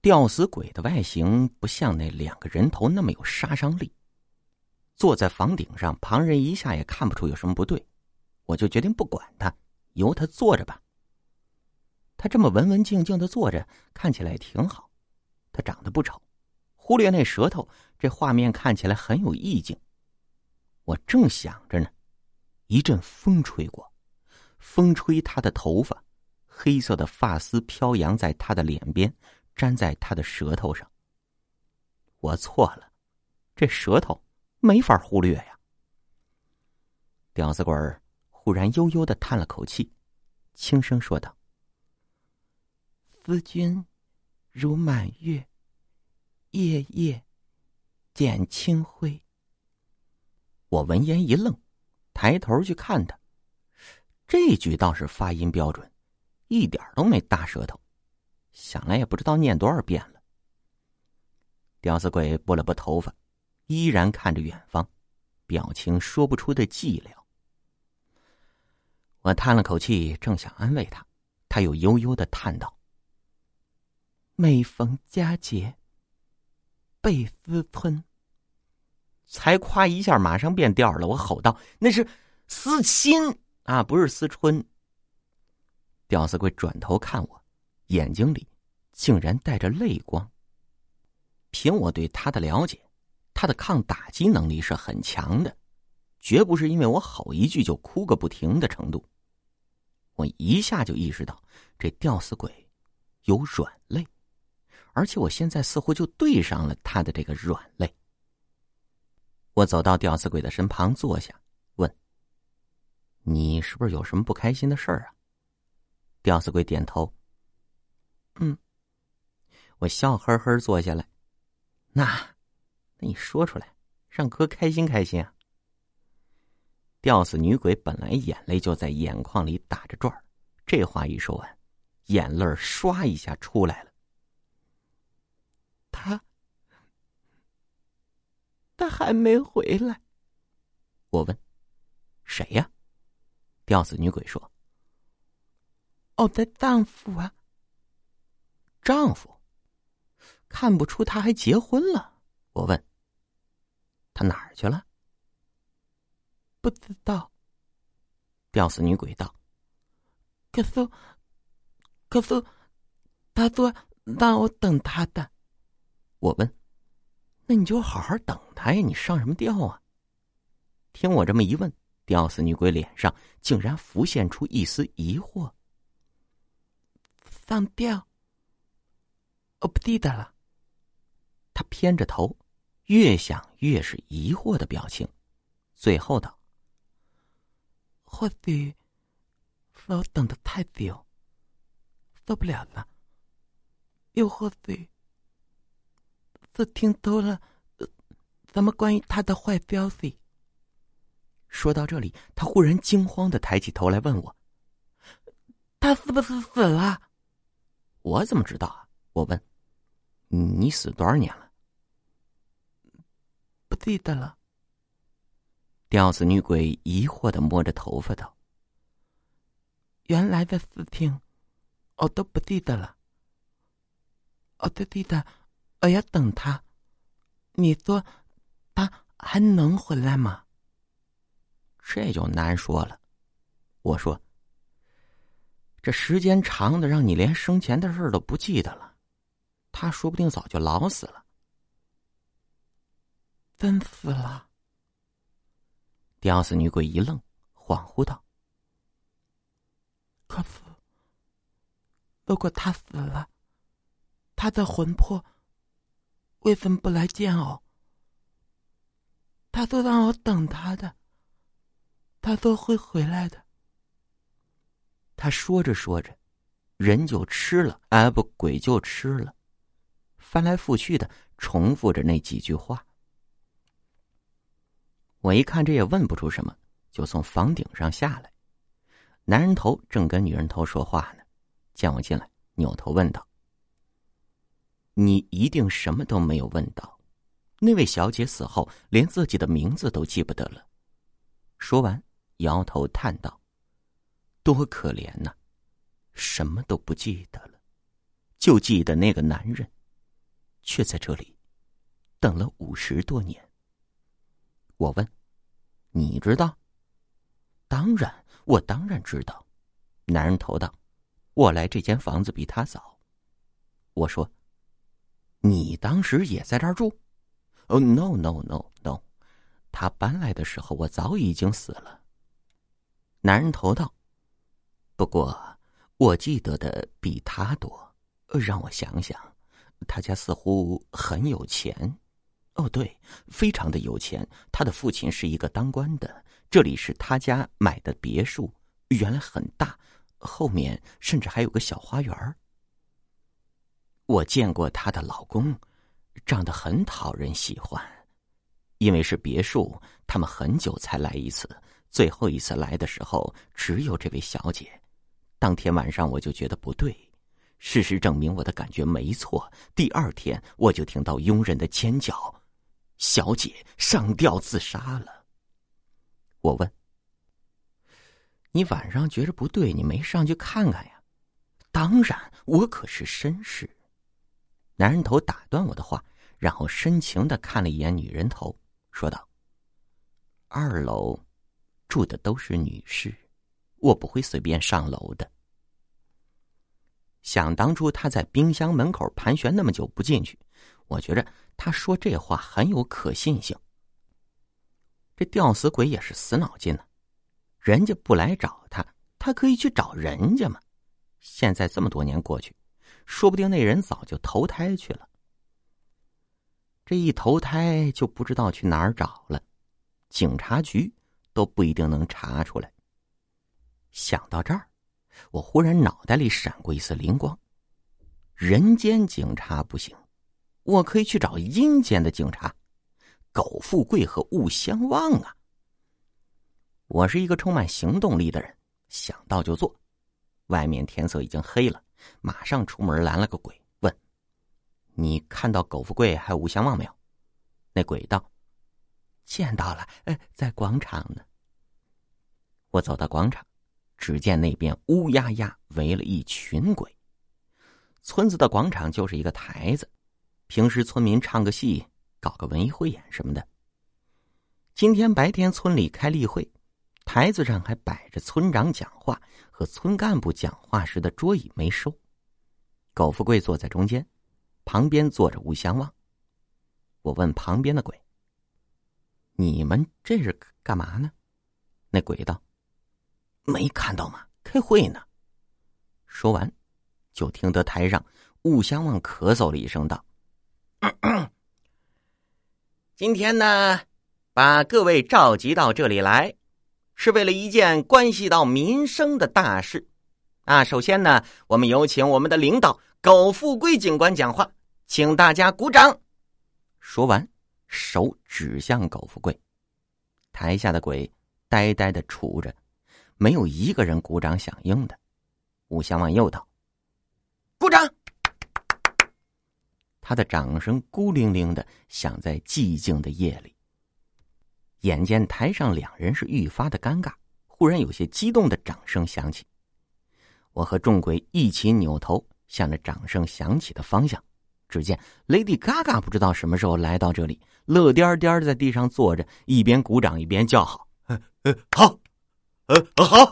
吊死鬼的外形不像那两个人头那么有杀伤力。坐在房顶上，旁人一下也看不出有什么不对，我就决定不管他，由他坐着吧。他这么文文静静的坐着，看起来也挺好。他长得不丑，忽略那舌头，这画面看起来很有意境。我正想着呢，一阵风吹过，风吹他的头发，黑色的发丝飘扬在他的脸边。粘在他的舌头上。我错了，这舌头没法忽略呀。吊死鬼忽然悠悠的叹了口气，轻声说道：“思君如满月，夜夜见清辉。”我闻言一愣，抬头去看他，这句倒是发音标准，一点都没大舌头。想来也不知道念多少遍了。吊死鬼拨了拨头发，依然看着远方，表情说不出的寂寥。我叹了口气，正想安慰他，他又悠悠的叹道：“每逢佳节倍思春。”才夸一下，马上变调了。我吼道：“那是思亲啊，不是思春。”吊死鬼转头看我。眼睛里竟然带着泪光。凭我对他的了解，他的抗打击能力是很强的，绝不是因为我吼一句就哭个不停的程度。我一下就意识到这吊死鬼有软肋，而且我现在似乎就对上了他的这个软肋。我走到吊死鬼的身旁坐下，问：“你是不是有什么不开心的事儿啊？”吊死鬼点头。嗯，我笑呵呵坐下来。那，那你说出来，让哥开心开心啊！吊死女鬼本来眼泪就在眼眶里打着转，这话一说完，眼泪唰一下出来了。他，他还没回来。我问：“谁呀？”吊死女鬼说：“我的丈夫啊。”丈夫，看不出他还结婚了。我问：“他哪儿去了？”不知道。吊死女鬼道：“可是，可是，他说让我等他的。”我问：“那你就好好等他呀，你上什么吊啊？”听我这么一问，吊死女鬼脸上竟然浮现出一丝疑惑：“上吊。”我不记得了。他偏着头，越想越是疑惑的表情，最后道：“或许是我等的太久，受不了了；又或许是听多了什么关于他的坏消息。”说到这里，他忽然惊慌的抬起头来问我：“他是不是死了？”我怎么知道啊？我问：“你死多少年了？”不记得了。吊死女鬼疑惑的摸着头发道：“原来的事情，我都不记得了。我都记得我要等他。你说他还能回来吗？”这就难说了。我说：“这时间长的，让你连生前的事都不记得了。”他说不定早就老死了，真死了。吊死女鬼一愣，恍惚道：“可是，如果他死了，他的魂魄为什么不来见我？他说让我等他的，他说会回来的。”他说着说着，人就吃了，哎，不，鬼就吃了。翻来覆去的重复着那几句话，我一看这也问不出什么，就从房顶上下来。男人头正跟女人头说话呢，见我进来，扭头问道：“你一定什么都没有问到？那位小姐死后连自己的名字都记不得了。”说完，摇头叹道：“多可怜呐，什么都不记得了，就记得那个男人。”却在这里等了五十多年。我问：“你知道？”“当然，我当然知道。”男人头道：“我来这间房子比他早。”我说：“你当时也在这儿住？”“哦，no no no no，他搬来的时候我早已经死了。”男人头道：“不过我记得的比他多。让我想想，他家似乎很有钱。哦，对，非常的有钱。他的父亲是一个当官的，这里是他家买的别墅，原来很大，后面甚至还有个小花园。我见过她的老公，长得很讨人喜欢。因为是别墅，他们很久才来一次。最后一次来的时候，只有这位小姐。当天晚上我就觉得不对，事实证明我的感觉没错。第二天我就听到佣人的尖叫，小姐上吊自杀了。我问：“你晚上觉着不对，你没上去看看呀？”当然，我可是绅士。男人头打断我的话，然后深情的看了一眼女人头，说道：“二楼。”住的都是女士，我不会随便上楼的。想当初他在冰箱门口盘旋那么久不进去，我觉着他说这话很有可信性。这吊死鬼也是死脑筋呢，人家不来找他，他可以去找人家嘛。现在这么多年过去，说不定那人早就投胎去了。这一投胎就不知道去哪儿找了，警察局。都不一定能查出来。想到这儿，我忽然脑袋里闪过一丝灵光：人间警察不行，我可以去找阴间的警察——苟富贵和勿相忘啊！我是一个充满行动力的人，想到就做。外面天色已经黑了，马上出门拦了个鬼，问：“你看到苟富贵还有物相忘没有？”那鬼道：“见到了，在广场呢。”我走到广场，只见那边乌压压围了一群鬼。村子的广场就是一个台子，平时村民唱个戏、搞个文艺汇演什么的。今天白天村里开例会，台子上还摆着村长讲话和村干部讲话时的桌椅没收。苟富贵坐在中间，旁边坐着吴相望。我问旁边的鬼：“你们这是干嘛呢？”那鬼道。没看到吗？开会呢。说完，就听得台上雾相望咳嗽了一声，道：“ 今天呢，把各位召集到这里来，是为了一件关系到民生的大事。啊，首先呢，我们有请我们的领导苟富贵警官讲话，请大家鼓掌。”说完，手指向苟富贵，台下的鬼呆呆的杵着。没有一个人鼓掌响应的，武相望又道：“鼓掌。”他的掌声孤零零的响在寂静的夜里。眼见台上两人是愈发的尴尬，忽然有些激动的掌声响起。我和众鬼一起扭头向着掌声响起的方向，只见 Lady Gaga 不知道什么时候来到这里，乐颠颠在地上坐着，一边鼓掌一边叫好：“好。”呃，好。